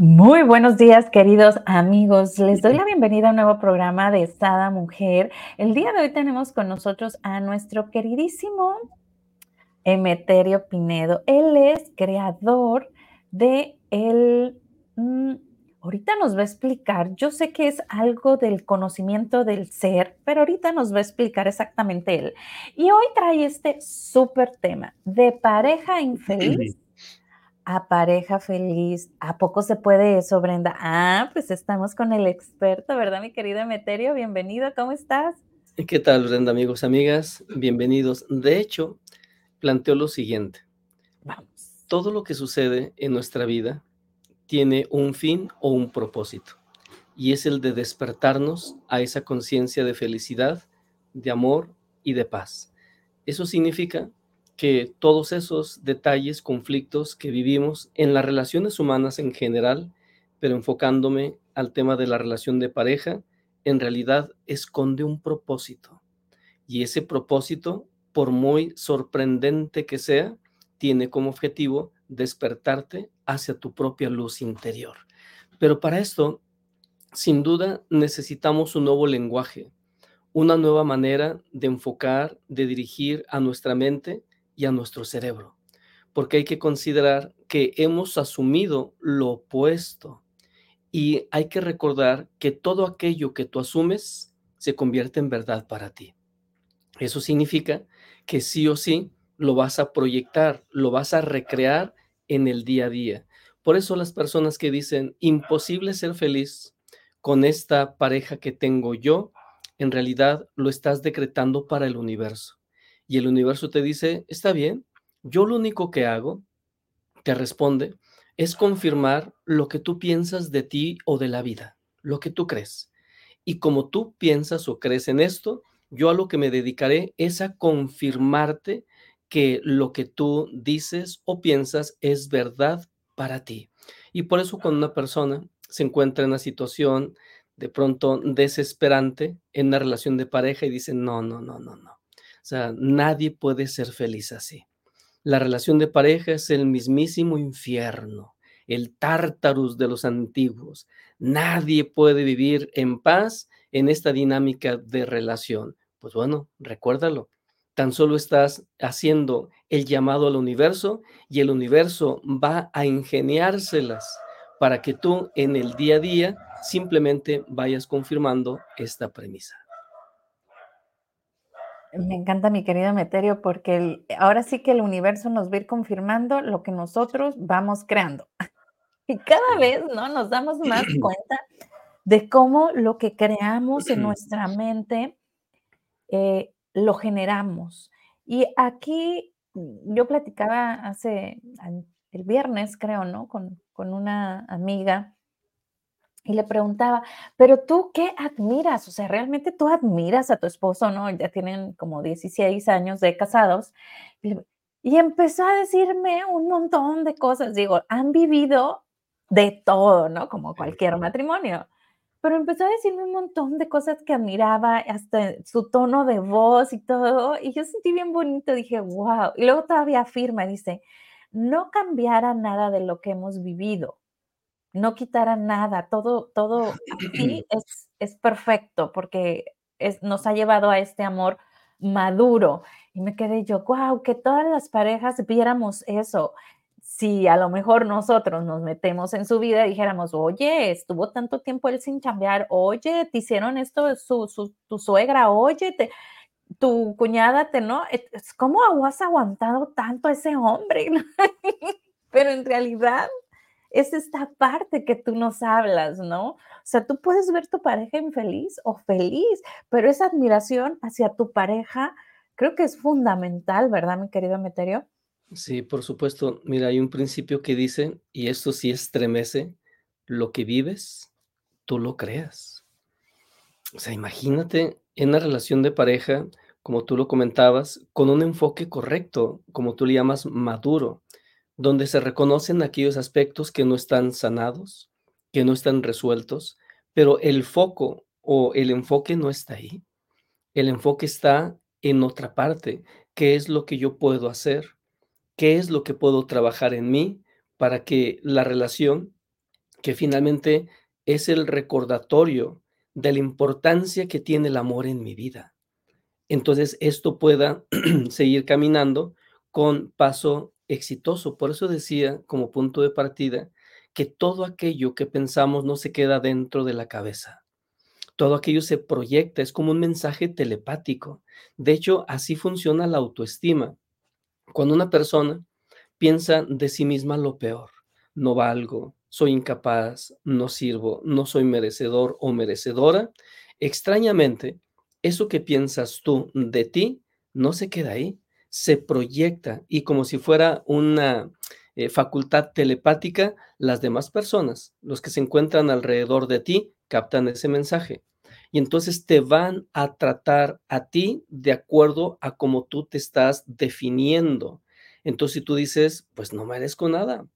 Muy buenos días, queridos amigos. Les doy la bienvenida a un nuevo programa de Sada Mujer. El día de hoy tenemos con nosotros a nuestro queridísimo Emeterio Pinedo. Él es creador de el... Mm, ahorita nos va a explicar, yo sé que es algo del conocimiento del ser, pero ahorita nos va a explicar exactamente él. Y hoy trae este súper tema de pareja infeliz a pareja feliz. ¿A poco se puede eso, Brenda? Ah, pues estamos con el experto, ¿verdad, mi querido Emeterio? Bienvenido, ¿cómo estás? ¿Qué tal, Brenda, amigos, amigas? Bienvenidos. De hecho, planteo lo siguiente. Vamos. Todo lo que sucede en nuestra vida tiene un fin o un propósito, y es el de despertarnos a esa conciencia de felicidad, de amor y de paz. Eso significa que todos esos detalles, conflictos que vivimos en las relaciones humanas en general, pero enfocándome al tema de la relación de pareja, en realidad esconde un propósito. Y ese propósito, por muy sorprendente que sea, tiene como objetivo despertarte hacia tu propia luz interior. Pero para esto, sin duda, necesitamos un nuevo lenguaje, una nueva manera de enfocar, de dirigir a nuestra mente y a nuestro cerebro, porque hay que considerar que hemos asumido lo opuesto y hay que recordar que todo aquello que tú asumes se convierte en verdad para ti. Eso significa que sí o sí lo vas a proyectar, lo vas a recrear en el día a día. Por eso las personas que dicen imposible ser feliz con esta pareja que tengo yo, en realidad lo estás decretando para el universo y el universo te dice, está bien, yo lo único que hago, te responde, es confirmar lo que tú piensas de ti o de la vida, lo que tú crees. Y como tú piensas o crees en esto, yo a lo que me dedicaré es a confirmarte que lo que tú dices o piensas es verdad para ti. Y por eso cuando una persona se encuentra en una situación de pronto desesperante en una relación de pareja y dice, no, no, no, no, no. Sea, nadie puede ser feliz así. La relación de pareja es el mismísimo infierno, el tártarus de los antiguos. Nadie puede vivir en paz en esta dinámica de relación. Pues bueno, recuérdalo. Tan solo estás haciendo el llamado al universo y el universo va a ingeniárselas para que tú en el día a día simplemente vayas confirmando esta premisa. Me encanta, mi querido Meterio, porque ahora sí que el universo nos va a ir confirmando lo que nosotros vamos creando. Y cada vez, ¿no? Nos damos más cuenta de cómo lo que creamos en nuestra mente eh, lo generamos. Y aquí mm, yo platicaba hace el viernes, creo, ¿no? Con, con una amiga y le preguntaba, pero tú qué admiras? O sea, realmente tú admiras a tu esposo, ¿no? Ya tienen como 16 años de casados. Y, empezó a decirme un montón de cosas. Digo, han vivido de todo, ¿no? Como cualquier matrimonio. Pero empezó a decirme un montón de cosas que admiraba, hasta su tono de voz y todo. Y yo sentí bien bonito, dije, wow. Y luego todavía afirma, dice, no cambiara nada de lo que hemos vivido no quitara nada, todo, todo aquí es, es perfecto porque es, nos ha llevado a este amor maduro. Y me quedé yo, wow, que todas las parejas viéramos eso. Si a lo mejor nosotros nos metemos en su vida y dijéramos, oye, estuvo tanto tiempo él sin cambiar, oye, te hicieron esto su, su, tu suegra, oye, te, tu cuñada, te, ¿no? ¿Cómo has aguantado tanto a ese hombre? Pero en realidad es esta parte que tú nos hablas, ¿no? O sea, tú puedes ver tu pareja infeliz o feliz, pero esa admiración hacia tu pareja creo que es fundamental, ¿verdad, mi querido Meterio? Sí, por supuesto. Mira, hay un principio que dice, y esto sí estremece, lo que vives, tú lo creas. O sea, imagínate en una relación de pareja, como tú lo comentabas, con un enfoque correcto, como tú le llamas maduro donde se reconocen aquellos aspectos que no están sanados, que no están resueltos, pero el foco o el enfoque no está ahí. El enfoque está en otra parte. ¿Qué es lo que yo puedo hacer? ¿Qué es lo que puedo trabajar en mí para que la relación que finalmente es el recordatorio de la importancia que tiene el amor en mi vida. Entonces, esto pueda seguir caminando con paso exitoso. Por eso decía como punto de partida que todo aquello que pensamos no se queda dentro de la cabeza. Todo aquello se proyecta, es como un mensaje telepático. De hecho, así funciona la autoestima. Cuando una persona piensa de sí misma lo peor, no valgo, soy incapaz, no sirvo, no soy merecedor o merecedora, extrañamente, eso que piensas tú de ti no se queda ahí, se proyecta y como si fuera una eh, facultad telepática, las demás personas, los que se encuentran alrededor de ti, captan ese mensaje. Y entonces te van a tratar a ti de acuerdo a cómo tú te estás definiendo. Entonces, si tú dices, pues no merezco nada,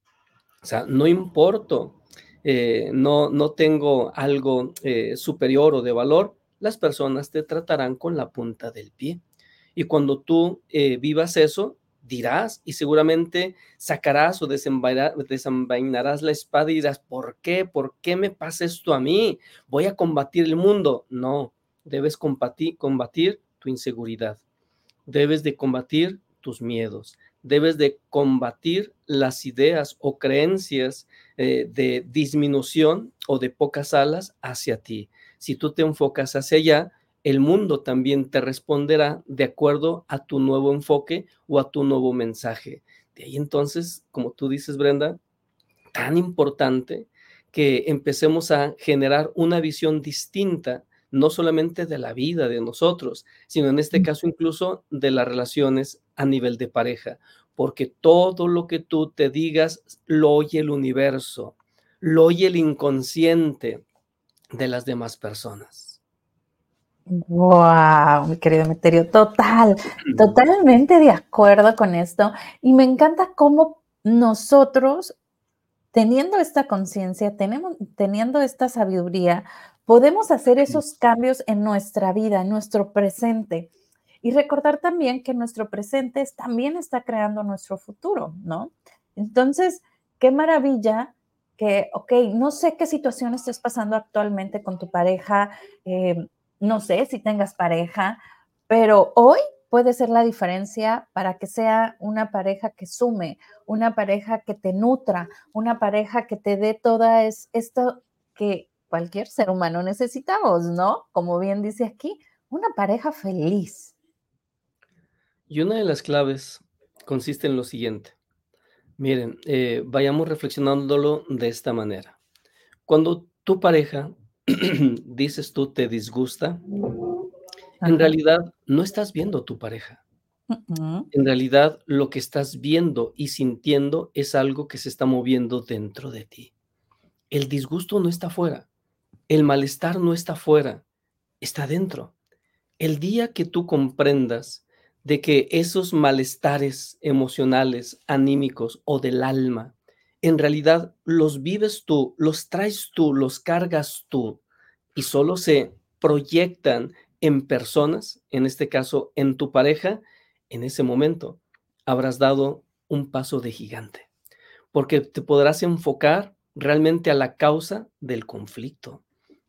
o sea, no importo, eh, no, no tengo algo eh, superior o de valor, las personas te tratarán con la punta del pie. Y cuando tú eh, vivas eso, dirás y seguramente sacarás o desenvainarás la espada y dirás, ¿por qué? ¿Por qué me pasa esto a mí? ¿Voy a combatir el mundo? No, debes combatir, tu inseguridad. Debes de combatir tus miedos. Debes de combatir las ideas o creencias eh, de disminución o de pocas alas hacia ti. Si tú te enfocas hacia allá, el mundo también te responderá de acuerdo a tu nuevo enfoque o a tu nuevo mensaje. De ahí entonces, como tú dices, Brenda, tan importante que empecemos a generar una visión distinta, no solamente de la vida de nosotros, sino en este caso incluso de las relaciones a nivel de pareja, porque todo lo que tú te digas lo oye el universo, lo oye el inconsciente de las demás personas. Wow, mi querido Meterio, total, totalmente de acuerdo con esto. Y me encanta cómo nosotros, teniendo esta conciencia, teniendo esta sabiduría, podemos hacer esos cambios en nuestra vida, en nuestro presente. Y recordar también que nuestro presente también está creando nuestro futuro, ¿no? Entonces, qué maravilla que, ok, no sé qué situación estés pasando actualmente con tu pareja. Eh, no sé si tengas pareja, pero hoy puede ser la diferencia para que sea una pareja que sume, una pareja que te nutra, una pareja que te dé toda esto que cualquier ser humano necesitamos, ¿no? Como bien dice aquí, una pareja feliz. Y una de las claves consiste en lo siguiente. Miren, eh, vayamos reflexionándolo de esta manera. Cuando tu pareja dices tú te disgusta, en realidad no estás viendo tu pareja. En realidad lo que estás viendo y sintiendo es algo que se está moviendo dentro de ti. El disgusto no está fuera, el malestar no está fuera, está dentro. El día que tú comprendas de que esos malestares emocionales, anímicos o del alma en realidad los vives tú, los traes tú, los cargas tú y solo se proyectan en personas, en este caso en tu pareja, en ese momento habrás dado un paso de gigante, porque te podrás enfocar realmente a la causa del conflicto,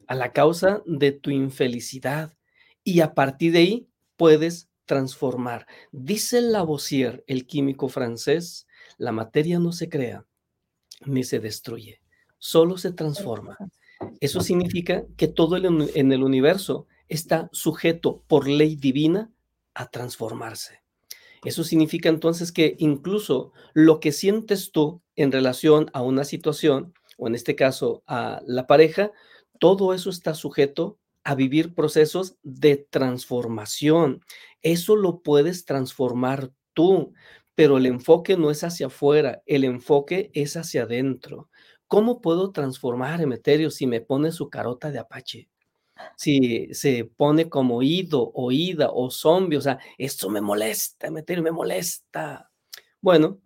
a la causa de tu infelicidad y a partir de ahí puedes transformar. Dice Lavoisier, el químico francés, la materia no se crea, ni se destruye, solo se transforma. Eso significa que todo en el universo está sujeto por ley divina a transformarse. Eso significa entonces que incluso lo que sientes tú en relación a una situación, o en este caso a la pareja, todo eso está sujeto a vivir procesos de transformación. Eso lo puedes transformar tú pero el enfoque no es hacia afuera, el enfoque es hacia adentro. ¿Cómo puedo transformar Emeterio si me pone su carota de apache? Si se pone como ido, oída o zombie, o sea, esto me molesta, Emeterio, me molesta. Bueno,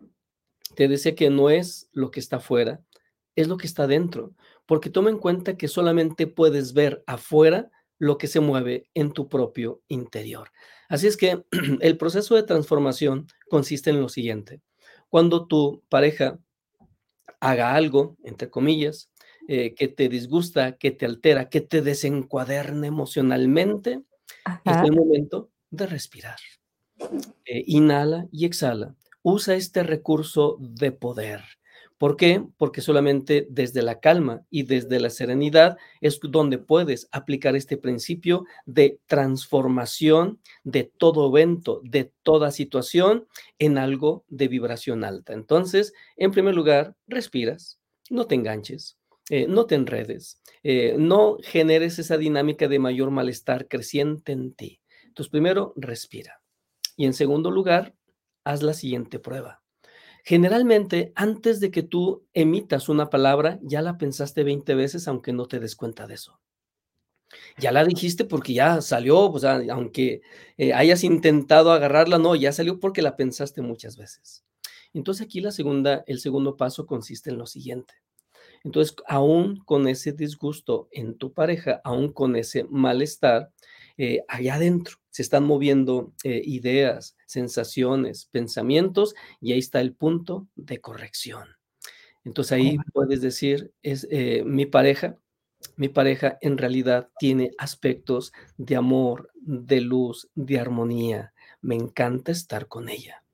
te decía que no es lo que está afuera, es lo que está dentro, porque toma en cuenta que solamente puedes ver afuera lo que se mueve en tu propio interior. Así es que el proceso de transformación consiste en lo siguiente. Cuando tu pareja haga algo, entre comillas, eh, que te disgusta, que te altera, que te desencuaderna emocionalmente, es el momento de respirar. Eh, inhala y exhala. Usa este recurso de poder. ¿Por qué? Porque solamente desde la calma y desde la serenidad es donde puedes aplicar este principio de transformación de todo evento, de toda situación en algo de vibración alta. Entonces, en primer lugar, respiras, no te enganches, eh, no te enredes, eh, no generes esa dinámica de mayor malestar creciente en ti. Entonces, primero, respira. Y en segundo lugar, haz la siguiente prueba. Generalmente, antes de que tú emitas una palabra, ya la pensaste 20 veces, aunque no te des cuenta de eso. Ya la dijiste porque ya salió, o sea, aunque eh, hayas intentado agarrarla, no, ya salió porque la pensaste muchas veces. Entonces aquí la segunda, el segundo paso consiste en lo siguiente. Entonces, aún con ese disgusto en tu pareja, aún con ese malestar, eh, allá adentro se están moviendo eh, ideas, sensaciones, pensamientos, y ahí está el punto de corrección. Entonces ahí puedes decir, es eh, mi pareja, mi pareja en realidad tiene aspectos de amor, de luz, de armonía. Me encanta estar con ella.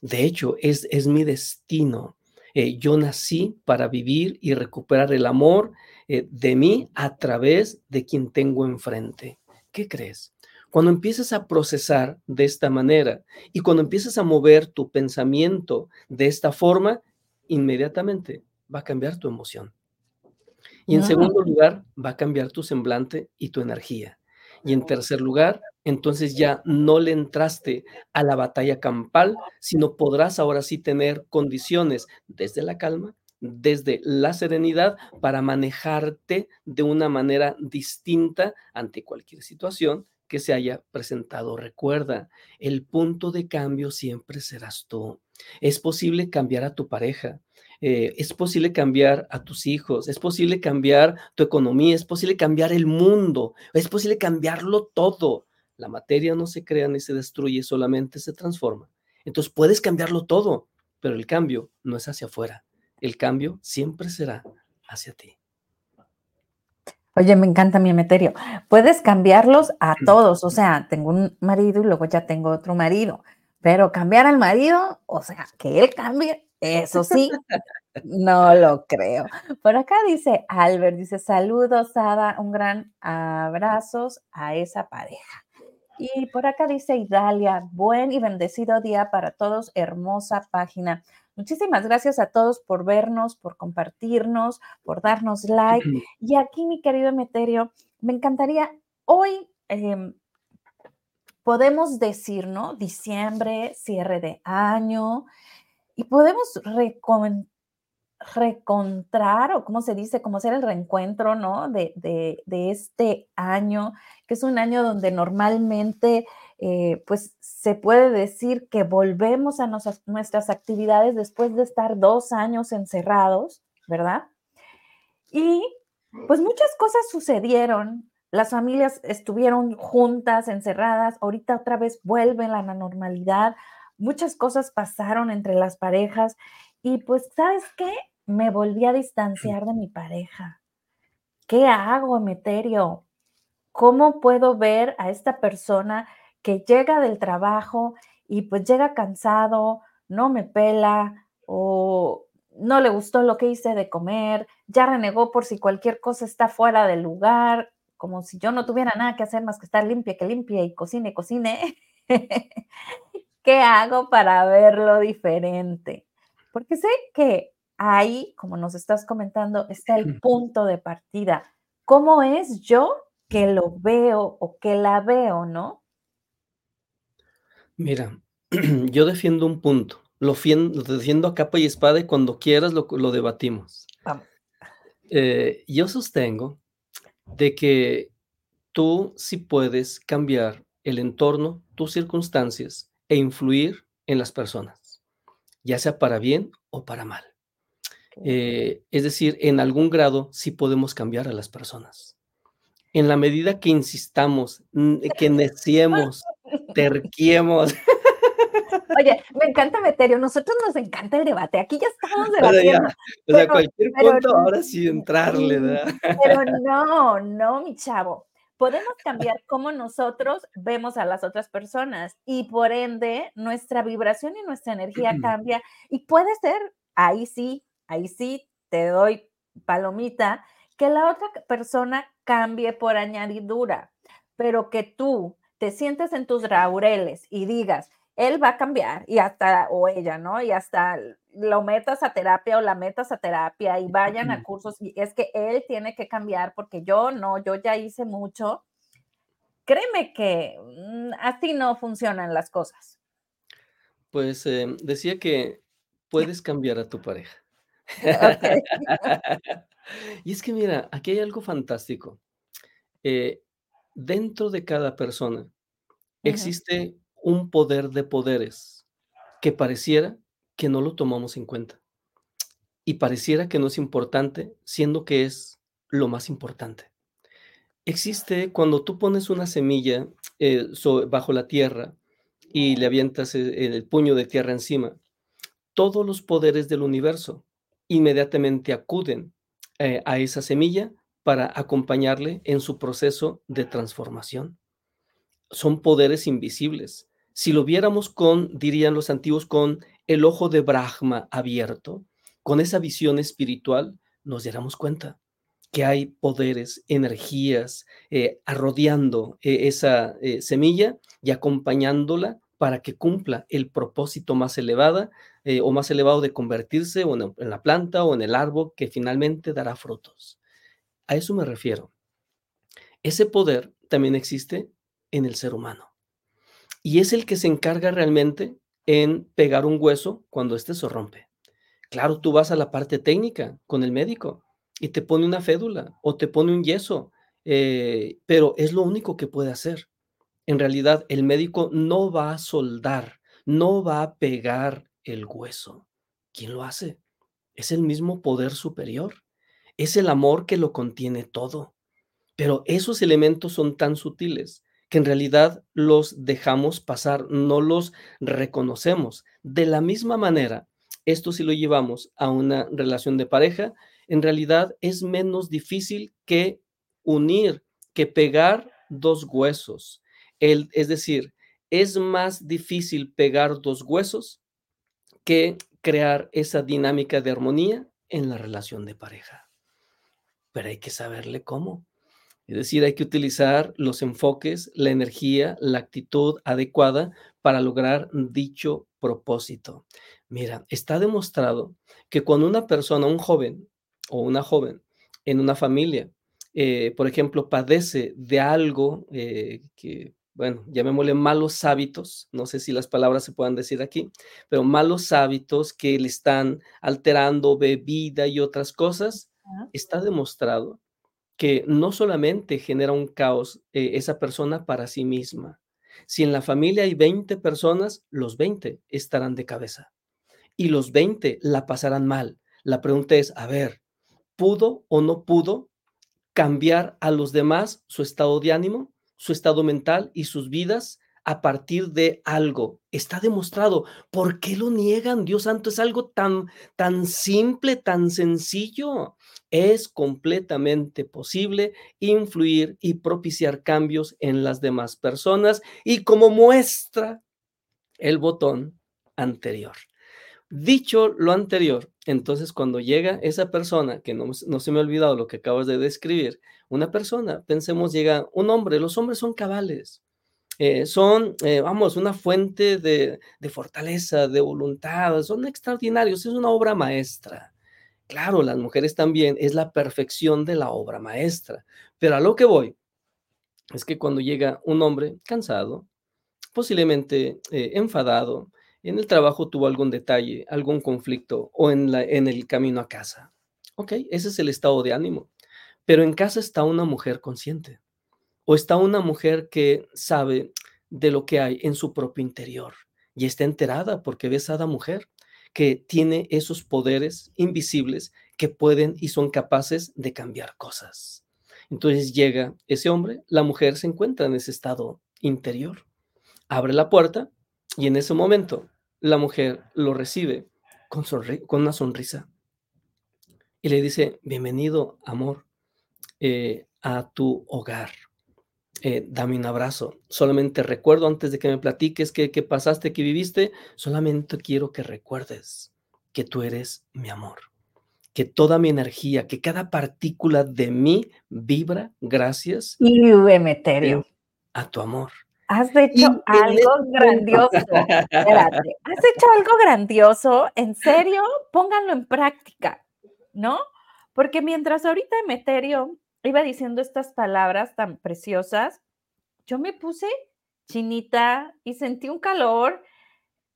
De hecho, es, es mi destino. yo nací para vivir y recuperar el amor de mí a través de quien tengo enfrente. ¿Qué crees? Cuando empiezas a procesar de esta manera y cuando empiezas a mover tu pensamiento de esta forma, inmediatamente va a cambiar tu emoción. Y en ah. segundo lugar, va a cambiar tu semblante y tu energía. Y en tercer lugar, entonces ya no le entraste a la batalla campal, sino podrás ahora sí tener condiciones desde la calma, desde la serenidad para manejarte de una manera distinta ante cualquier situación que se haya presentado. Recuerda, el punto de cambio siempre serás tú. Es posible cambiar a tu pareja, eh, es posible cambiar a tus hijos, es posible cambiar tu economía, es posible cambiar el mundo, es posible cambiarlo todo. La materia no se crea ni se destruye, solamente se transforma. Entonces puedes cambiarlo todo, pero el cambio no es hacia afuera, el cambio siempre será hacia ti. Oye, me encanta mi emeterio. Puedes cambiarlos a todos, o sea, tengo un marido y luego ya tengo otro marido, pero cambiar al marido, o sea, que él cambie, eso sí, no lo creo. Por acá dice Albert, dice saludos, Ada, un gran abrazos a esa pareja. Y por acá dice Idalia, buen y bendecido día para todos, hermosa página. Muchísimas gracias a todos por vernos, por compartirnos, por darnos like. Y aquí, mi querido Emeterio, me encantaría hoy em, podemos decir, ¿no? Diciembre, cierre de año, y podemos recontrar, o cómo se dice, como ser el reencuentro, ¿no? De, de, este año, que es un año donde normalmente eh, pues se puede decir que volvemos a nuestras actividades después de estar dos años encerrados, ¿verdad? Y pues muchas cosas sucedieron, las familias estuvieron juntas, encerradas, ahorita otra vez vuelven a la normalidad, muchas cosas pasaron entre las parejas y pues, ¿sabes qué? Me volví a distanciar de mi pareja. ¿Qué hago, Emeterio? ¿Cómo puedo ver a esta persona que llega del trabajo y pues llega cansado, no me pela o no le gustó lo que hice de comer, ya renegó por si cualquier cosa está fuera del lugar, como si yo no tuviera nada que hacer más que estar limpia, que limpia y cocine, cocine. ¿Qué hago para verlo diferente? Porque sé que ahí, como nos estás comentando, está el punto de partida. ¿Cómo es yo que lo veo o que la veo, no? Mira, yo defiendo un punto, lo, defiendo a capa y espada y cuando quieras lo, debatimos. Eh, yo sostengo de que tú sí puedes cambiar el entorno, tus circunstancias e influir en las personas, ya sea para bien o para mal. Eh, es decir, en algún grado sí podemos cambiar a las personas. En la medida que insistamos, que neciemos, terquiemos. Oye, me encanta Meterio, nosotros nos encanta el debate, aquí ya estamos debatiendo. o sea, cualquier punto, ahora sí entrarle, ¿verdad? Pero no, no, mi chavo. Podemos cambiar cómo nosotros vemos a las otras personas y por ende nuestra vibración y nuestra energía cambia y puede ser, ahí sí, ahí sí, te doy palomita, que la otra persona cambie por añadidura, pero que tú te sientes en tus laureles y digas, él va a cambiar y hasta, o ella, ¿no? Y hasta lo metas a terapia o la metas a terapia y vayan a cursos y es que él tiene que cambiar porque yo no, yo ya hice mucho. Créeme que mm, así no funcionan las cosas. Pues em, decía que puedes cambiar a tu pareja. y es que mira, aquí hay algo fantástico. Eh, dentro de cada persona existe un poder de poderes que pareciera que no lo tomamos en cuenta. Y pareciera que no es importante, siendo que es lo más importante. Existe cuando tú pones una semilla eh, bajo la tierra y le avientas el, el puño de tierra encima, todos los poderes del universo inmediatamente acuden eh, a esa semilla para acompañarle en su proceso de transformación. Son poderes invisibles. Si lo viéramos con, dirían los antiguos, con el ojo de Brahma abierto, con esa visión espiritual, nos diéramos cuenta que hay poderes, energías eh, arrodeando eh, esa semilla y acompañándola para que cumpla el propósito más elevado eh, o más elevado de convertirse en, en la planta o en el árbol que finalmente dará frutos. A eso me refiero. Ese poder también existe en el ser humano y es el que se encarga realmente en pegar un hueso cuando éste se rompe. Claro, tú vas a la parte técnica con el médico y te pone una fédula o te pone un yeso, eh, pero es lo único que puede hacer en realidad el médico no va a soldar, no va a pegar el hueso. ¿Quién lo hace? Es el mismo poder superior. Es el amor que lo contiene todo. Pero esos elementos son tan sutiles que en realidad los dejamos pasar, no los reconocemos. De la misma manera, esto si lo llevamos a una relación de pareja, en realidad es menos difícil que unir, que pegar dos huesos es decir, es más difícil pegar dos huesos que crear esa dinámica de armonía en la relación de pareja. Pero hay que saberle cómo. Es decir, hay que utilizar los enfoques, la energía, la actitud adecuada para lograr dicho propósito. Mira, está demostrado que cuando una persona, un joven o una joven en una familia, eh, por ejemplo, padece de algo eh, que bueno, llamémosle malos hábitos, no sé si las palabras se puedan decir aquí, pero malos hábitos que le están alterando bebida y otras cosas, está demostrado que no solamente genera un caos eh, esa persona para sí misma, si en la familia hay 20 personas, los 20 estarán de cabeza y los 20 la pasarán mal. La pregunta es, a ver, ¿pudo o no pudo cambiar a los demás su estado de ánimo? su estado mental y sus vidas a partir de algo. Está demostrado. ¿Por qué lo niegan? Dios santo, es algo tan, tan simple, tan sencillo. Es completamente posible influir y propiciar cambios en las demás personas y como muestra el botón anterior. Dicho lo anterior, entonces cuando llega esa persona, que no, se me ha olvidado lo que acabas de describir, una persona, pensemos, llega un hombre, los hombres son cabales, eh, son, eh, vamos, una fuente de, de, fortaleza, de voluntad, son extraordinarios, es una obra maestra. Claro, las mujeres también, es la perfección de la obra maestra, pero a lo que voy es que cuando llega un hombre cansado, posiblemente eh, enfadado, en el trabajo tuvo algún detalle, algún conflicto o en, la, en el camino a casa. Ok, ese es el estado de ánimo. Pero en casa está una mujer consciente o está una mujer que sabe de lo que hay en su propio interior y está enterada porque ves a la mujer que tiene esos poderes invisibles que pueden y son capaces de cambiar cosas. Entonces llega ese hombre, la mujer se encuentra en ese estado interior, abre la puerta y en ese momento la mujer lo recibe con, con una sonrisa y le dice, bienvenido, amor, eh, a tu hogar. Eh, dame un abrazo. Solamente recuerdo antes de que me platiques qué, qué pasaste, qué viviste, solamente quiero que recuerdes que tú eres mi amor, que toda mi energía, que cada partícula de mí vibra gracias y Emeterio. a tu amor. Has hecho algo grandioso. Espérate, has hecho algo grandioso. En serio, pónganlo en práctica, ¿no? Porque mientras ahorita Emeterio iba diciendo estas palabras tan preciosas, yo me puse chinita y sentí un calor.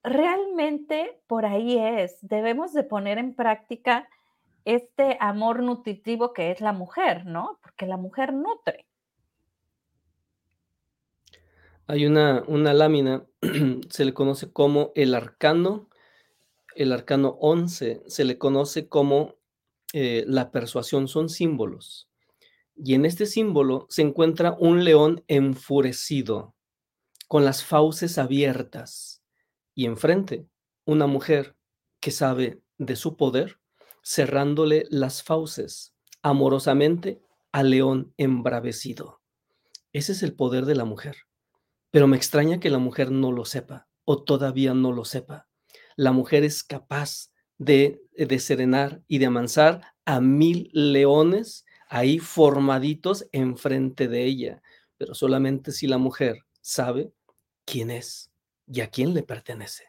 Realmente por ahí es. Debemos de poner en práctica este amor nutritivo que es la mujer, ¿no? Porque la mujer nutre. Hay una, una lámina, se le conoce como el arcano, el arcano 11, se le conoce como eh, la persuasión, son símbolos. Y en este símbolo se encuentra un león enfurecido, con las fauces abiertas, y enfrente una mujer que sabe de su poder, cerrándole las fauces amorosamente al león embravecido. Ese es el poder de la mujer. Pero me extraña que la mujer no lo sepa o todavía no lo sepa. La mujer es capaz de, de serenar y de amansar a mil leones ahí formaditos enfrente de ella, pero solamente si la mujer sabe quién es y a quién le pertenece.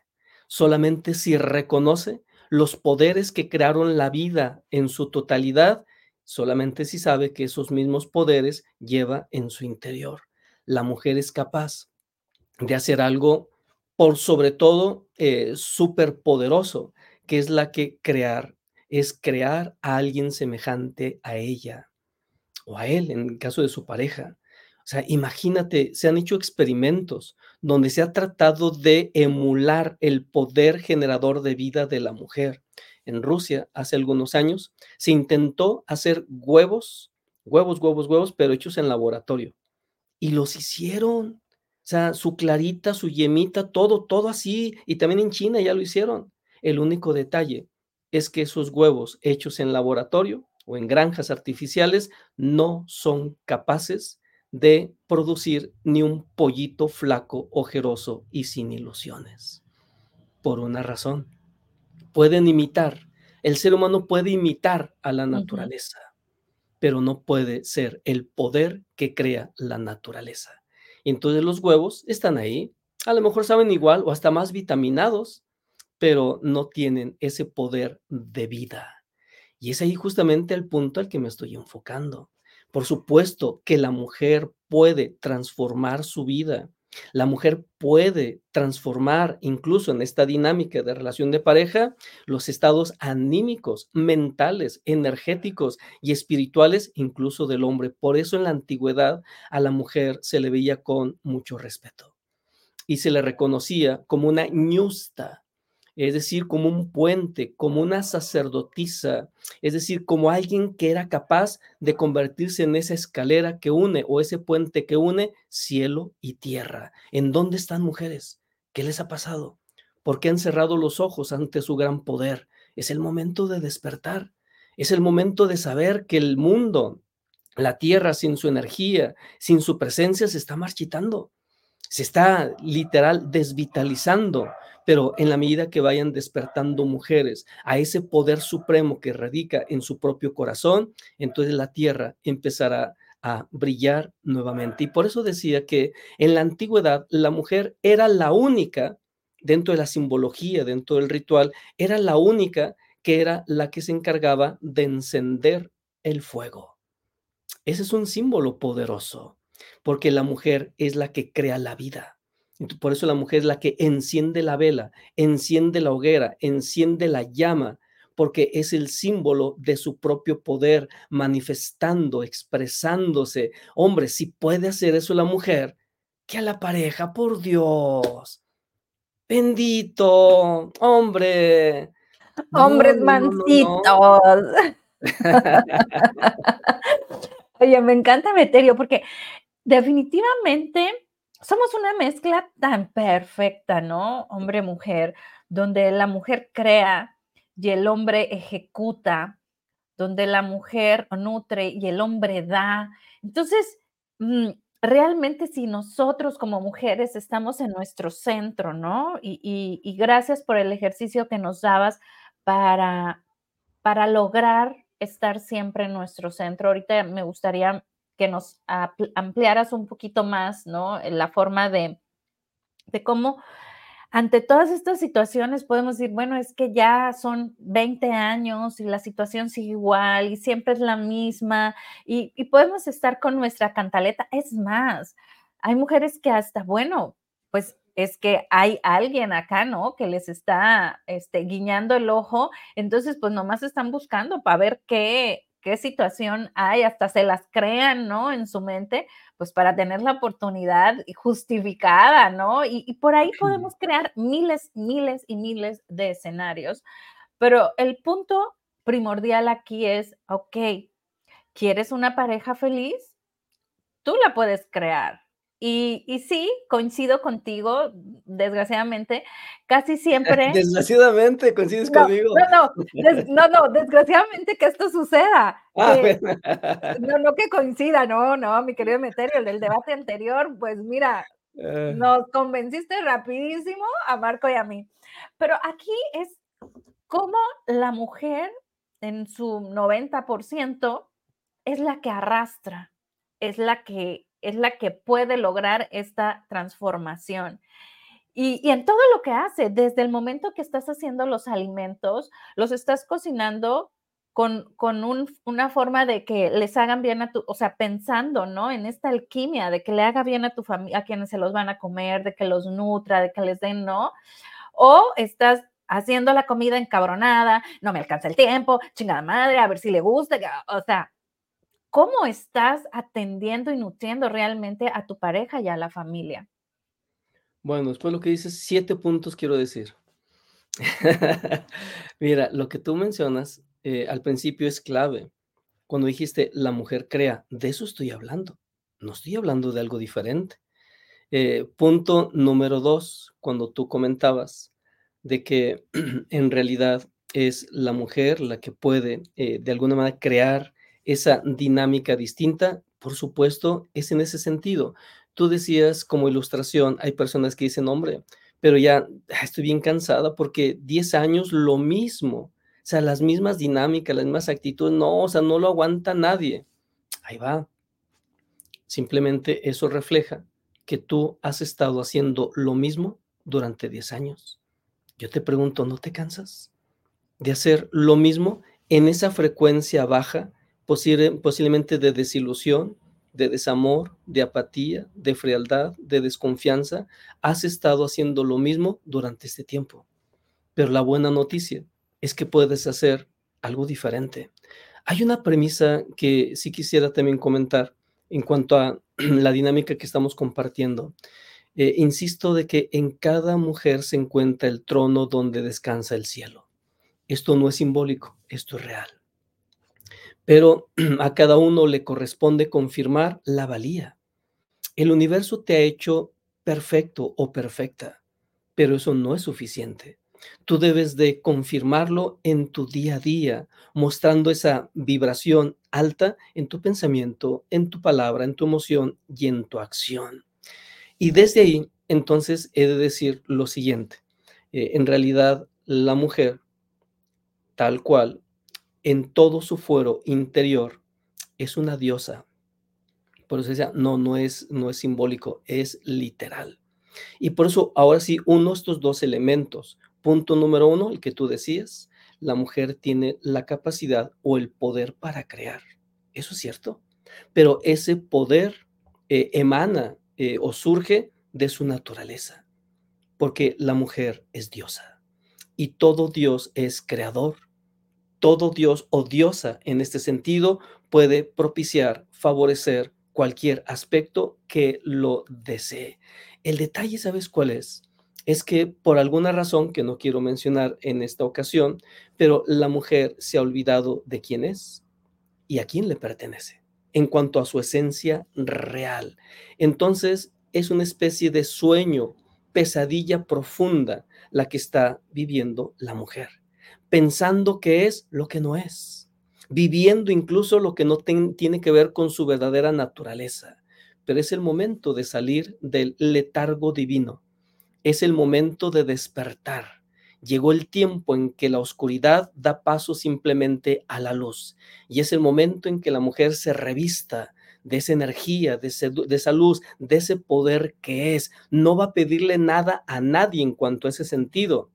Solamente si reconoce los poderes que crearon la vida en su totalidad, solamente si sabe que esos mismos poderes lleva en su interior. La mujer es capaz de hacer algo por sobre todo eh, súper poderoso, que es la que crear, es crear a alguien semejante a ella a él en el caso de su pareja. O sea, imagínate, se han hecho experimentos donde se ha tratado de emular el poder generador de vida de la mujer. En Rusia, hace algunos años, se intentó hacer huevos, huevos, huevos, huevos, pero hechos en laboratorio. Y los hicieron. O sea, su clarita, su yemita, todo, todo así. Y también en China ya lo hicieron. El único detalle es que esos huevos hechos en laboratorio o en granjas artificiales no son capaces de producir ni un pollito flaco, ojeroso y sin ilusiones. Por una razón. Pueden imitar, el ser humano puede imitar a la naturaleza, pero no puede ser el poder que crea la naturaleza. entonces los huevos están ahí, a lo mejor saben igual o hasta más vitaminados, pero no tienen ese poder de vida. Y es ahí justamente el punto al que me estoy enfocando. Por supuesto que la mujer puede transformar su vida. La mujer puede transformar, incluso en esta dinámica de relación de pareja, los estados anímicos, mentales, energéticos y espirituales, incluso del hombre. Por eso en la antigüedad a la mujer se le veía con mucho respeto y se le reconocía como una ñusta, es decir, como un puente, como una sacerdotisa, es decir, como alguien que era capaz de convertirse en esa escalera que une o ese puente que une cielo y tierra. ¿En dónde están mujeres? ¿Qué les ha pasado? ¿Por qué han cerrado los ojos ante su gran poder? Es el momento de despertar, es el momento de saber que el mundo, la tierra sin su energía, sin su presencia, se está marchitando, se está literal desvitalizando pero en la medida que vayan despertando mujeres a ese poder supremo que radica en su propio corazón, entonces la tierra empezará a brillar nuevamente. Y por eso decía que en la antigüedad la mujer era la única, dentro de la simbología, dentro del ritual, era la única que era la que se encargaba de encender el fuego. Ese es un símbolo poderoso, porque la mujer es la que crea la vida. Por eso la mujer es la que enciende la vela, enciende la hoguera, enciende la llama, porque es el símbolo de su propio poder manifestando, expresándose. Hombre, si puede hacer eso la mujer, que a la pareja, por Dios. Bendito, hombre. Hombres mancitos. Oye, me encanta Meterio porque definitivamente somos una mezcla tan perfecta, ¿no? Hombre, mujer, donde la mujer crea y el hombre ejecuta, donde la mujer nutre y el hombre da. Entonces, mm, realmente si nosotros como mujeres estamos en nuestro centro, ¿no? Y, gracias por el ejercicio que nos dabas para, para lograr estar siempre en nuestro centro. Ahorita me gustaría que nos ampliaras un poquito más, ¿no? La forma de, de cómo ante todas estas situaciones podemos decir, bueno, es que ya son 20 años y la situación sigue igual y siempre es la misma y, podemos estar con nuestra cantaleta. Es más, hay mujeres que hasta, bueno, pues es que hay alguien acá, ¿no? Que les está este, guiñando el ojo, entonces pues nomás están buscando para ver qué, qué situación hay, hasta se las crean, ¿no? En su mente, pues para tener la oportunidad justificada, ¿no? Y, por ahí podemos crear miles, miles y miles de escenarios. Pero el punto primordial aquí es, ok, ¿quieres una pareja feliz? Tú la puedes crear. Y, sí, coincido contigo, desgraciadamente, casi siempre. Desgraciadamente, coincides conmigo. No, no, no, desgraciadamente que esto suceda. Ah, no, no que coincida, no, no, mi querido Meterio, el del debate anterior, pues mira, ah. nos convenciste rapidísimo a Marco y a mí. Pero aquí es como la mujer en su 90% es la que arrastra, es la que es la que puede lograr esta transformación. Y, en todo lo que hace, desde el momento que estás haciendo los alimentos, los estás cocinando con, una forma de que les hagan bien a tu, o sea, pensando, ¿no? En esta alquimia, de que le haga bien a tu familia, a quienes se los van a comer, de que los nutra, de que les den, ¿no? O estás haciendo la comida encabronada, no me alcanza el tiempo, chingada madre, a ver si le gusta, o sea, ¿Cómo estás atendiendo y nutriendo realmente a tu pareja y a la familia? Bueno, después lo que dices, siete puntos quiero decir. Mira, lo que tú mencionas eh, al principio es clave. Cuando dijiste la mujer crea, de eso estoy hablando. No estoy hablando de algo diferente. Eh, punto número dos, cuando tú comentabas de que en realidad es la mujer la que puede eh, de alguna manera crear esa dinámica distinta, por supuesto, es en ese sentido. Tú decías como ilustración, hay personas que dicen, hombre, pero ya ah, estoy bien cansada porque 10 años lo mismo, o sea, las mismas dinámicas, las mismas actitudes, no, o sea, no lo aguanta nadie. Ahí va. Simplemente eso refleja que tú has estado haciendo lo mismo durante 10 años. Yo te pregunto, ¿no te cansas de hacer lo mismo en esa frecuencia baja posiblemente de desilusión, de desamor, de apatía, de frialdad, de desconfianza, has estado haciendo lo mismo durante este tiempo. Pero la buena noticia es que puedes hacer algo diferente. Hay una premisa que sí quisiera también comentar en cuanto a la dinámica que estamos compartiendo. Eh, insisto de que en cada mujer se encuentra el trono donde descansa el cielo. Esto no es simbólico, esto es real pero a cada uno le corresponde confirmar la valía. El universo te ha hecho perfecto o perfecta, pero eso no es suficiente. Tú debes de confirmarlo en tu día a día, mostrando esa vibración alta en tu pensamiento, en tu palabra, en tu emoción y en tu acción. Y desde ahí, entonces, he de decir lo siguiente. Eh, en realidad, la mujer, tal cual, en todo su fuero interior es una diosa. Por eso decía, no, no es, no es simbólico, es literal. Y por eso ahora sí, uno de estos dos elementos. Punto número uno, el que tú decías, la mujer tiene la capacidad o el poder para crear. Eso es cierto. Pero ese poder eh, emana eh, o surge de su naturaleza, porque la mujer es diosa y todo Dios es creador todo Dios o diosa en este sentido puede propiciar, favorecer cualquier aspecto que lo desee. El detalle, ¿sabes cuál es? Es que por alguna razón que no quiero mencionar en esta ocasión, pero la mujer se ha olvidado de quién es y a quién le pertenece en cuanto a su esencia real. Entonces, es una especie de sueño pesadilla profunda la que está viviendo la mujer, pensando que es lo que no es, viviendo incluso lo que no tiene que ver con su verdadera naturaleza. Pero es el momento de salir del letargo divino, es el momento de despertar. Llegó el tiempo en que la oscuridad da paso simplemente a la luz y es el momento en que la mujer se revista de esa energía, de, esa luz, de ese poder que es. No va a pedirle nada a nadie en cuanto a ese sentido.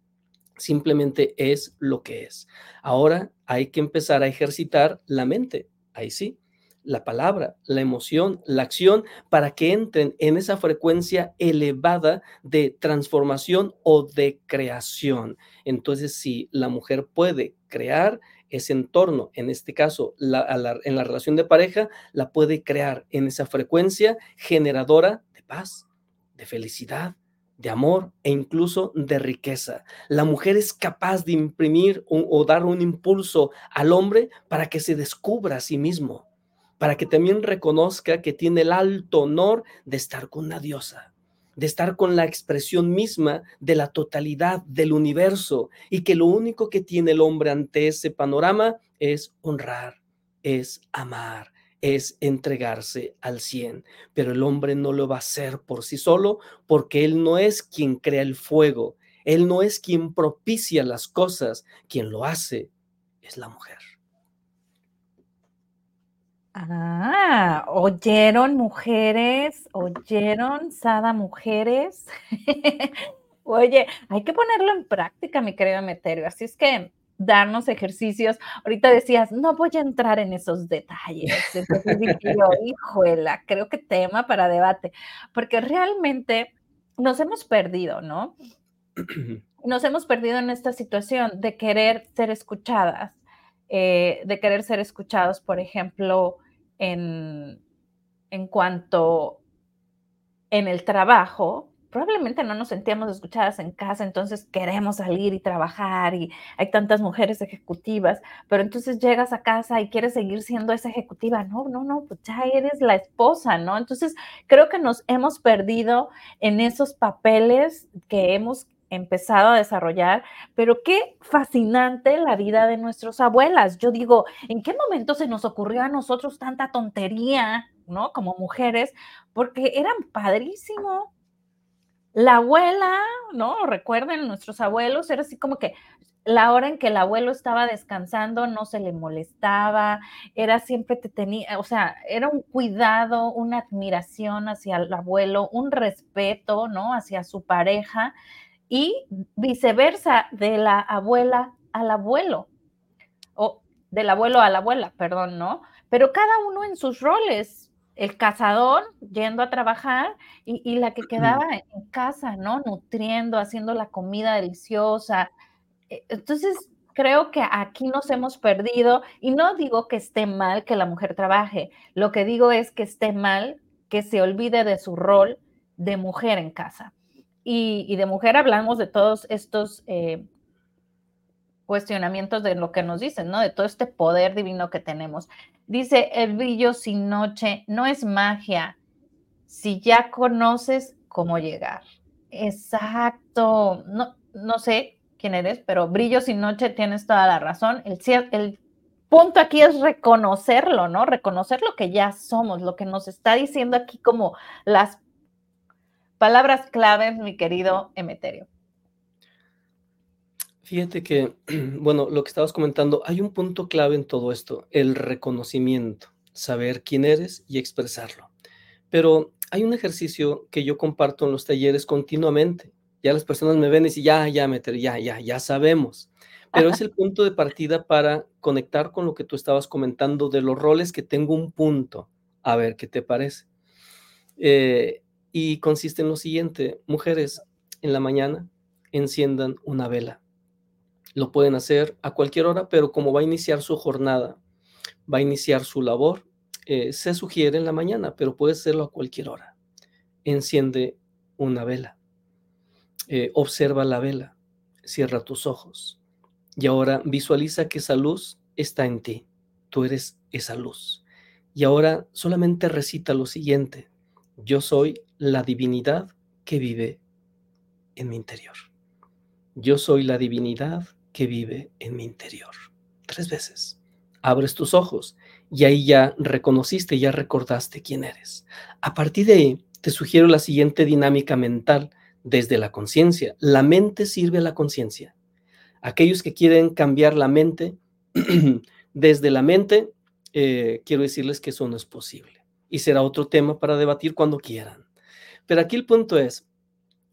Simplemente es lo que es. Ahora hay que empezar a ejercitar la mente. Ahí sí, la palabra, la emoción, la acción, para que entren en esa frecuencia elevada de transformación o de creación. Entonces, si la mujer puede crear, ese entorno, en este caso en la relación de pareja, la puede crear en esa frecuencia generadora de paz, de felicidad, de amor e incluso de riqueza. La mujer es capaz de imprimir o dar un impulso al hombre para que se descubra a sí mismo, para que también reconozca que tiene el alto honor de estar con una diosa de estar con la expresión misma de la totalidad del universo y que lo único que tiene el hombre ante ese panorama es honrar, es amar, es entregarse al cien. Pero el hombre no lo va a hacer por sí solo porque él no es quien crea el fuego, él no es quien propicia las cosas, quien lo hace es la mujer. Ah, ¿oyeron mujeres? ¿Oyeron, Sada mujeres? Oye, hay que ponerlo en práctica, mi querido Meterio. Así es que darnos ejercicios. Ahorita decías, no voy a entrar en esos detalles. Entonces yo, hijuela, creo que tema para debate, porque realmente nos hemos perdido, ¿no? Nos hemos perdido en esta situación de querer ser escuchadas, eh, de querer ser escuchados, por ejemplo, en, en cuanto en el trabajo, probablemente no nos sentíamos escuchadas en casa, entonces queremos salir y trabajar y hay tantas mujeres ejecutivas, pero entonces llegas a casa y quieres seguir siendo esa ejecutiva. No, no, no, pues ya eres la esposa, ¿no? Entonces creo que nos hemos perdido en esos papeles que hemos empezado a desarrollar, pero qué fascinante la vida de nuestras abuelas. Yo digo, ¿en qué momento se nos ocurrió a nosotros tanta tontería, ¿no? Como mujeres, porque eran padrísimo. La abuela, ¿no? Recuerden, nuestros abuelos, era así como que la hora en que el abuelo estaba descansando no se le molestaba, era siempre te tenía, o sea, era un cuidado, una admiración hacia el abuelo, un respeto, ¿no? Hacia su pareja y viceversa, de la abuela al abuelo, o del abuelo a la abuela, perdón, ¿no? Pero cada uno en sus roles, el cazador yendo a trabajar y, la que quedaba en casa, ¿no? Nutriendo, haciendo la comida deliciosa. E, entonces, creo que aquí nos hemos perdido y no digo que esté mal que la mujer trabaje, lo que digo es que esté mal que se olvide de su rol de mujer en casa y, de mujer hablamos de todos estos eh, cuestionamientos de lo que nos dicen, ¿no? De todo este poder divino que tenemos. Dice, el brillo sin noche no es magia si ya conoces cómo llegar. Exacto. No, no sé quién eres, pero brillo sin noche tienes toda la razón. El, el punto aquí es reconocerlo, ¿no? Reconocer lo que ya somos, lo que nos está diciendo aquí como las Palabras claves, mi querido Emeterio. Fíjate que, bueno, lo que estabas comentando, hay un punto clave en todo esto, el reconocimiento, saber quién eres y expresarlo. Pero hay un ejercicio que yo comparto en los talleres continuamente. Ya las personas me ven y dicen, ya, ya, Meterio, ya, ya, ya sabemos. Pero es el punto de partida para conectar con lo que tú estabas comentando de los roles que tengo un punto. A ver, ¿qué te parece? Eh, y consiste en lo siguiente, mujeres, en la mañana enciendan una vela. Lo pueden hacer a cualquier hora, pero como va a iniciar su jornada, va a iniciar su labor, eh, se sugiere en la mañana, pero puede hacerlo a cualquier hora. Enciende una vela. Eh, observa la vela. Cierra tus ojos. Y ahora visualiza que esa luz está en ti. Tú eres esa luz. Y ahora solamente recita lo siguiente. Yo soy la divinidad que vive en mi interior. Yo soy la divinidad que vive en mi interior. Tres veces. Abres tus ojos y ahí ya reconociste, ya recordaste quién eres. A partir de ahí, te sugiero la siguiente dinámica mental desde la conciencia. La mente sirve a la conciencia. Aquellos que quieren cambiar la mente, desde la mente, eh, quiero decirles que eso no es posible. Y será otro tema para debatir cuando quieran. Pero aquí el punto es,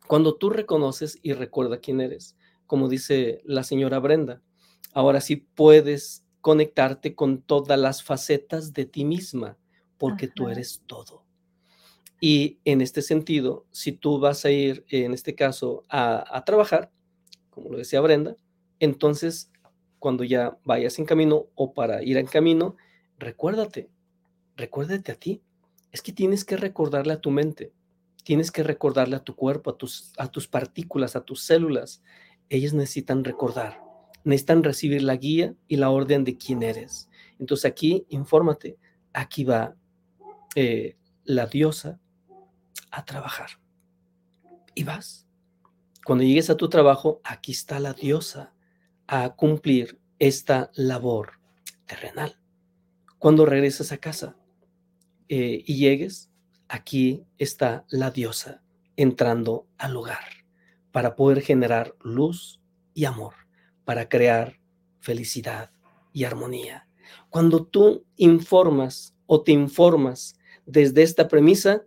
cuando tú reconoces y recuerda quién eres, como dice la señora Brenda, ahora sí puedes conectarte con todas las facetas de ti misma, porque tú eres todo. Y en este sentido, si tú vas a ir, en este caso, a, trabajar, como lo decía Brenda, entonces cuando ya vayas en camino o para ir en camino, recuérdate, recuérdate a ti. Es que tienes que recordarle a tu mente, tienes que recordarle a tu cuerpo, a tus, a tus partículas, a tus células. Ellas necesitan recordar, necesitan recibir la guía y la orden de quién eres. Entonces aquí, infórmate, aquí va eh, la diosa a trabajar. Y vas. Cuando llegues a tu trabajo, aquí está la diosa a cumplir esta labor terrenal. Cuando regresas a casa eh, y llegues, aquí está la diosa entrando al hogar para poder generar luz y amor, para crear felicidad y armonía. Cuando tú informas o te informas desde esta premisa,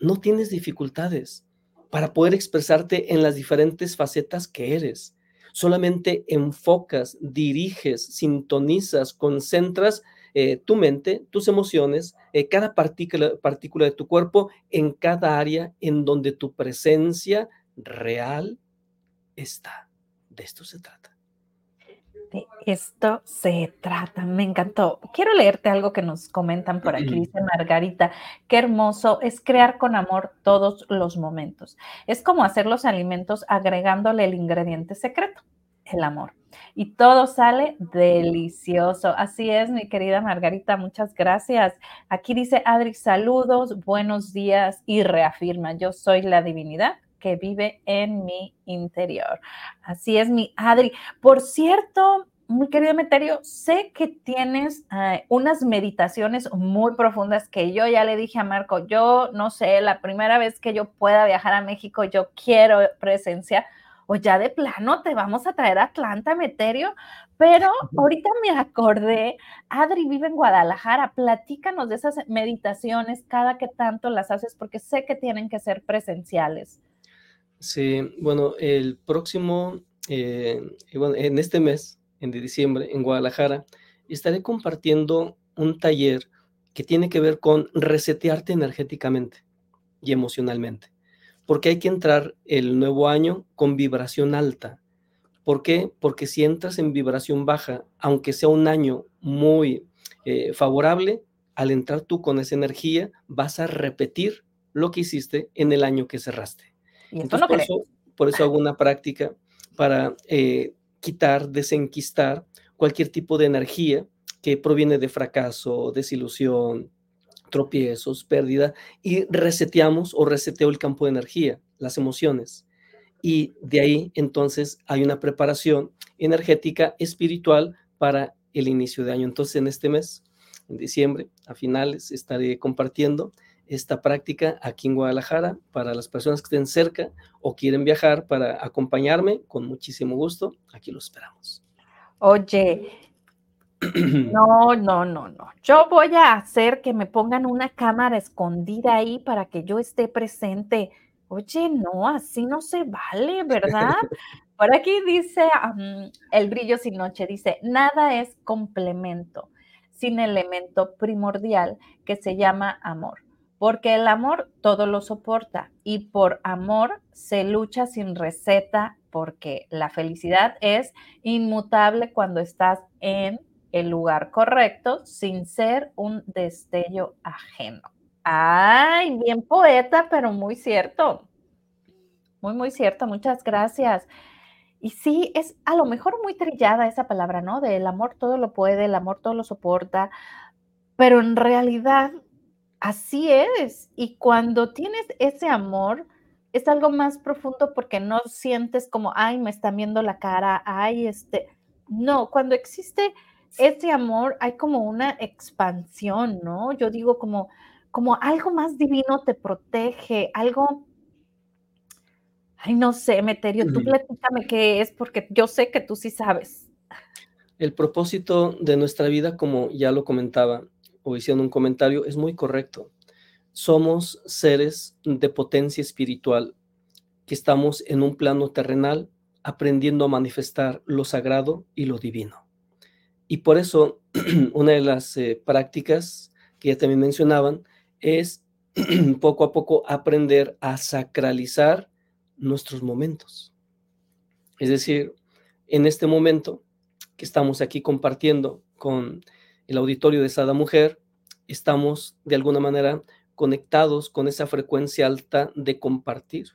no tienes dificultades para poder expresarte en las diferentes facetas que eres. Solamente enfocas, diriges, sintonizas, concentras eh, tu mente, tus emociones, eh, cada partícula, partícula de tu cuerpo en cada área en donde tu presencia real está. De esto se trata. De esto se trata, me encantó. Quiero leerte algo que nos comentan por aquí, dice Margarita, qué hermoso es crear con amor todos los momentos. Es como hacer los alimentos agregándole el ingrediente secreto, el amor. Y todo sale delicioso. Así es, mi querida Margarita, muchas gracias. Aquí dice Adri, saludos, buenos días y reafirma, yo soy la divinidad que vive en mi interior. Así es, mi Adri. Por cierto, muy querido Meterio, sé que tienes eh, unas meditaciones muy profundas que yo ya le dije a Marco, yo no sé, la primera vez que yo pueda viajar a México, yo quiero presencia, o ya de plano te vamos a traer a Atlanta, Meterio, pero ahorita me acordé, Adri vive en Guadalajara, platícanos de esas meditaciones, cada que tanto las haces, porque sé que tienen que ser presenciales. Sí, bueno, el próximo, eh, bueno, en este mes, en diciembre, en Guadalajara, estaré compartiendo un taller que tiene que ver con resetearte energéticamente y emocionalmente. Porque hay que entrar el nuevo año con vibración alta. ¿Por qué? Porque si entras en vibración baja, aunque sea un año muy eh, favorable, al entrar tú con esa energía, vas a repetir lo que hiciste en el año que cerraste. Entonces, por, eso, por, eso, hago una práctica para eh, quitar, desenquistar cualquier tipo de energía que proviene de fracaso, desilusión, tropiezos, pérdida, y reseteamos o reseteo el campo de energía, las emociones. Y de ahí entonces hay una preparación energética espiritual para el inicio de año. Entonces en este mes, en diciembre, a finales, estaré compartiendo esta práctica aquí en Guadalajara para las personas que estén cerca o quieren viajar para acompañarme, con muchísimo gusto, aquí lo esperamos. Oye, no, no, no, no. Yo voy a hacer que me pongan una cámara escondida ahí para que yo esté presente. Oye, no, así no se vale, ¿verdad? Por aquí dice el brillo sin noche, dice, nada es complemento sin elemento primordial que se llama amor porque el amor todo lo soporta y por amor se lucha sin receta porque la felicidad es inmutable cuando estás en el lugar correcto sin ser un destello ajeno. Ay, bien poeta, pero muy cierto. Muy, muy cierto. Muchas gracias. Y sí, es a lo mejor muy trillada esa palabra, ¿no? De el amor todo lo puede, el amor todo lo soporta, pero en realidad Así es. Y cuando tienes ese amor, es algo más profundo porque no sientes como, ay, me están viendo la cara, ay, este, no, cuando existe ese amor hay como una expansión, ¿no? Yo digo como, como algo más divino te protege, algo, ay, no sé, Meterio, tú platícame qué es, porque yo sé que tú sí sabes. El propósito de nuestra vida, como ya lo comentaba o hicieron un comentario, es muy correcto. Somos seres de potencia espiritual que estamos en un plano terrenal aprendiendo a manifestar lo sagrado y lo divino. Y por eso, una de las eh, prácticas que ya también mencionaban es poco a poco aprender a sacralizar nuestros momentos. Es decir, en este momento que estamos aquí compartiendo con el auditorio de Sada Mujer, estamos de alguna manera conectados con esa frecuencia alta de compartir,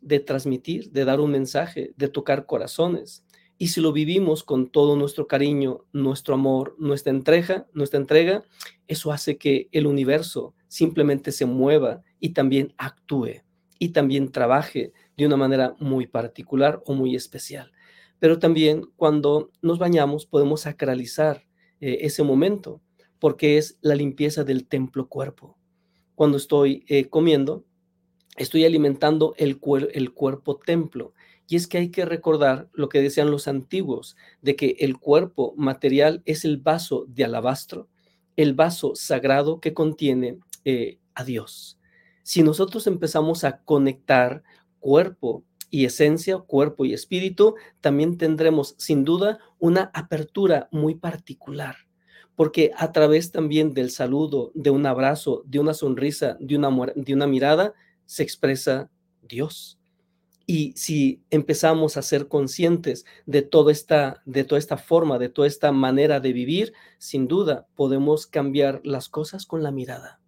de transmitir, de dar un mensaje, de tocar corazones. Y si lo vivimos con todo nuestro cariño, nuestro amor, nuestra entrega, nuestra entrega, eso hace que el universo simplemente se mueva y también actúe y también trabaje de una manera muy particular o muy especial. Pero también cuando nos bañamos podemos sacralizar eh, ese momento, porque es la limpieza del templo cuerpo. Cuando estoy eh, comiendo, estoy alimentando el, el cuerpo templo. Y es que hay que recordar lo que decían los antiguos, de que el cuerpo material es el vaso de alabastro, el vaso sagrado que contiene eh, a Dios. Si nosotros empezamos a conectar cuerpo y esencia, cuerpo y espíritu, también tendremos sin duda una apertura muy particular, porque a través también del saludo, de un abrazo, de una sonrisa, de una, de una mirada, se expresa Dios. Y si empezamos a ser conscientes de toda esta, de toda esta forma, de toda esta manera de vivir, sin duda podemos cambiar las cosas con la mirada.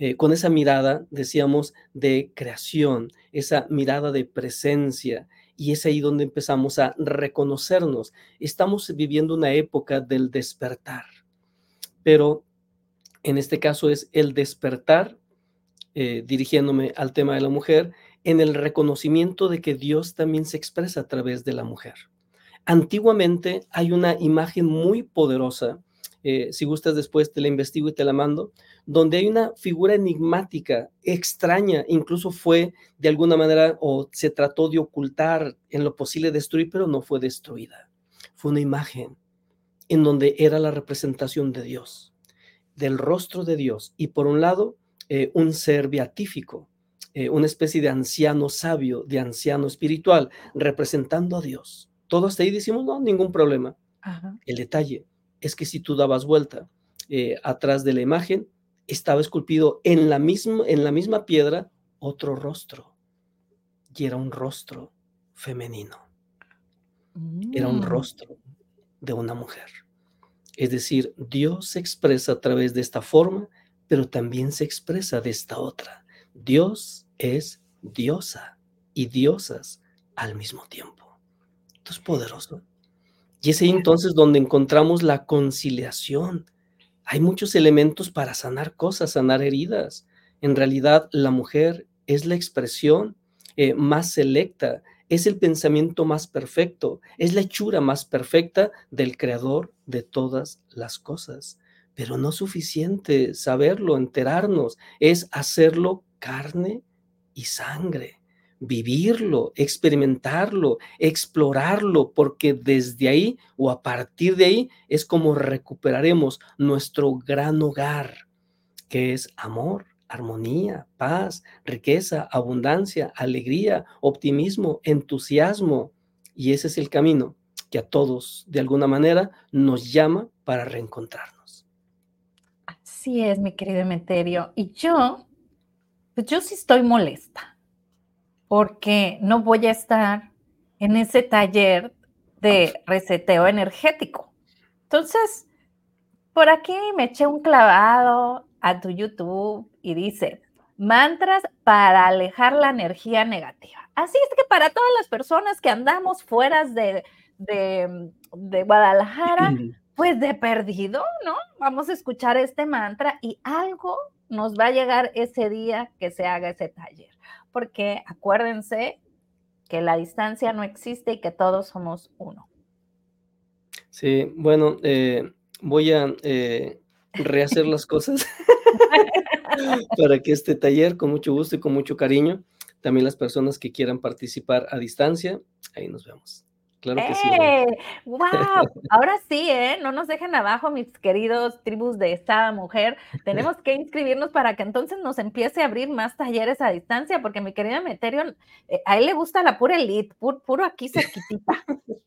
Eh, con esa mirada, decíamos, de creación, esa mirada de presencia, y es ahí donde empezamos a reconocernos. Estamos viviendo una época del despertar, pero en este caso es el despertar eh, dirigiéndome al tema de la mujer, en el reconocimiento de que Dios también se expresa a través de la mujer. Antiguamente hay una imagen muy poderosa, eh, si gustas después te la investigo y te la mando, donde hay una figura enigmática, extraña, incluso fue de alguna manera o se trató de ocultar en lo posible destruir, pero no fue destruida. Fue una imagen en donde era la representación de Dios, del rostro de Dios, y por un lado eh, un ser beatífico, eh, una especie de anciano sabio, de anciano espiritual, representando a Dios. Todo hasta ahí decimos, no, ningún problema. El detalle es que si tú dabas vuelta eh, atrás de la imagen, estaba esculpido en la, misma, en la misma piedra otro rostro. Y era un rostro femenino. Era un mm. rostro de una mujer. Es decir, Dios se expresa a través de esta forma pero también se expresa de esta otra. Dios es diosa y diosas al mismo tiempo. Esto es poderoso. Y es ahí entonces donde encontramos la conciliación. Hay muchos elementos para sanar cosas, sanar heridas. En realidad, la mujer es la expresión eh, más selecta, es el pensamiento más perfecto, es la hechura más perfecta del creador de todas las cosas pero no suficiente saberlo, enterarnos, es hacerlo carne y sangre, vivirlo, experimentarlo, explorarlo, porque desde ahí o a partir de ahí es como recuperaremos nuestro gran hogar, que es amor, armonía, paz, riqueza, abundancia, alegría, optimismo, entusiasmo. Y ese es el camino que a todos, de alguna manera, nos llama para reencontrarnos. Así es, mi querido Emeterio. Y yo, pues yo sí estoy molesta, porque no voy a estar en ese taller de reseteo energético. Entonces, por aquí me eché un clavado a tu YouTube y dice, mantras para alejar la energía negativa. Así es que para todas las personas que andamos fuera de, de, de Guadalajara, pues de perdido, ¿no? Vamos a escuchar este mantra y algo nos va a llegar ese día que se haga ese taller. Porque acuérdense que la distancia no existe y que todos somos uno. Sí, bueno, eh, voy a eh, rehacer las cosas para que este taller, con mucho gusto y con mucho cariño, también las personas que quieran participar a distancia, ahí nos vemos. Claro que sí. ¡Wow! Ahora sí, ¿eh? No nos dejen abajo, mis queridos tribus de esta mujer. Tenemos que inscribirnos para que entonces nos empiece a abrir más talleres a distancia, porque mi querida Meterio, eh, a él le gusta la pura elite, puro, aquí cerquitita.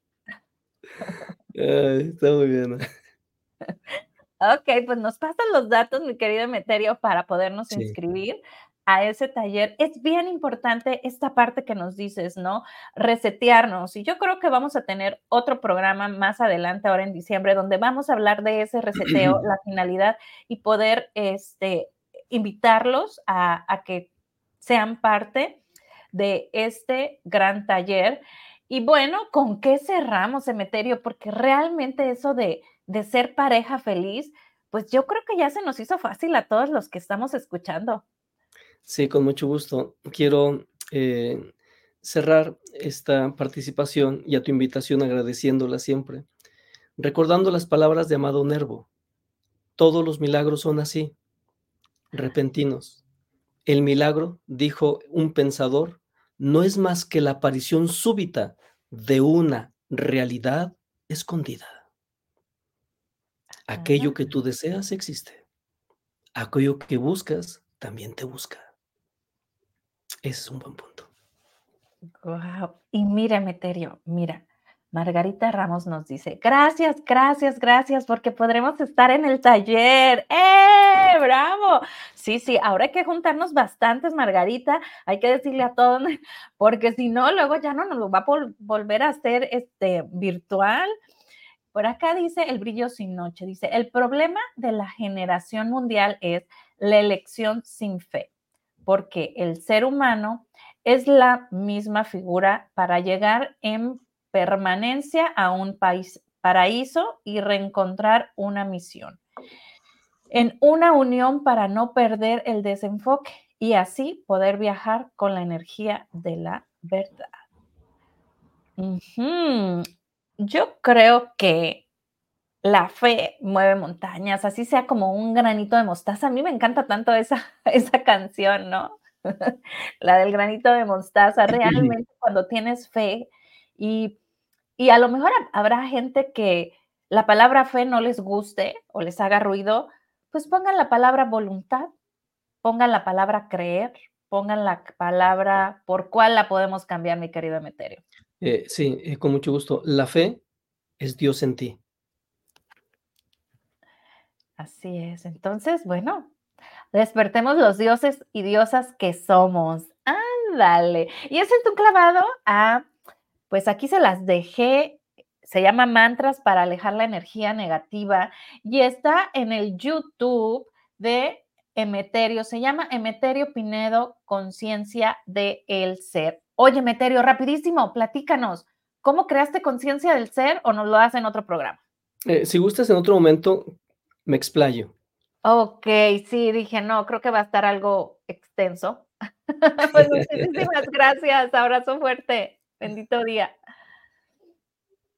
está muy bien. Ok, pues nos pasan los datos, mi querido Meterio, para podernos inscribir a ese taller. Es bien importante esta parte que nos dices, ¿no? Resetearnos. Y yo creo que vamos a tener otro programa más adelante, ahora en diciembre, donde vamos a hablar de ese reseteo, la finalidad y poder este, invitarlos a, a que sean parte de este gran taller. Y bueno, ¿con qué cerramos, Emeterio? Porque realmente eso de de ser pareja feliz, pues yo creo que ya se nos hizo fácil a todos los que estamos escuchando. Sí, con mucho gusto. Quiero eh, cerrar esta participación y a tu invitación agradeciéndola siempre, recordando las palabras de Amado Nervo. Todos los milagros son así, repentinos. El milagro, dijo un pensador, no es más que la aparición súbita de una realidad escondida. Aquello que tú deseas existe. Aquello que buscas también te busca. Ese es un buen punto. Wow. Y mira, Meterio, mira, Margarita Ramos nos dice, gracias, gracias, gracias, porque podremos estar en el taller. ¡Eh! ¡Bravo! Sí, sí, ahora hay que juntarnos bastantes, Margarita. Hay que decirle a todos, porque si no, luego ya no nos lo va a volver a hacer este, virtual. Por acá dice el brillo sin noche, dice, el problema de la generación mundial es la elección sin fe, porque el ser humano es la misma figura para llegar en permanencia a un país, paraíso y reencontrar una misión. En una unión para no perder el desenfoque y así poder viajar con la energía de la verdad yo creo que la fe mueve montañas, así sea como un granito de mostaza. A mí me encanta tanto esa, esa canción, ¿no? la del granito de mostaza. Realmente cuando tienes fe y, y a lo mejor habrá gente que la palabra fe no les guste o les haga ruido, pues pongan la palabra voluntad, pongan la palabra creer, pongan la palabra por cuál la podemos cambiar, mi querido Emeterio. Eh, sí, eh, con mucho gusto. La fe es Dios en ti. Así es. Entonces, bueno, despertemos los dioses y diosas que somos. Ándale. Y ese es un clavado a, pues aquí se las dejé, se llama mantras para alejar la energía negativa y está en el YouTube de Emeterio, se llama Emeterio Pinedo, Conciencia de el Ser. Oye, Emeterio, rapidísimo, platícanos, ¿cómo creaste conciencia del ser o nos lo haces en otro programa? Eh, si gustas, en otro momento me explayo. Ok, sí, dije, no, creo que va a estar algo extenso. pues muchísimas gracias, abrazo fuerte, bendito día.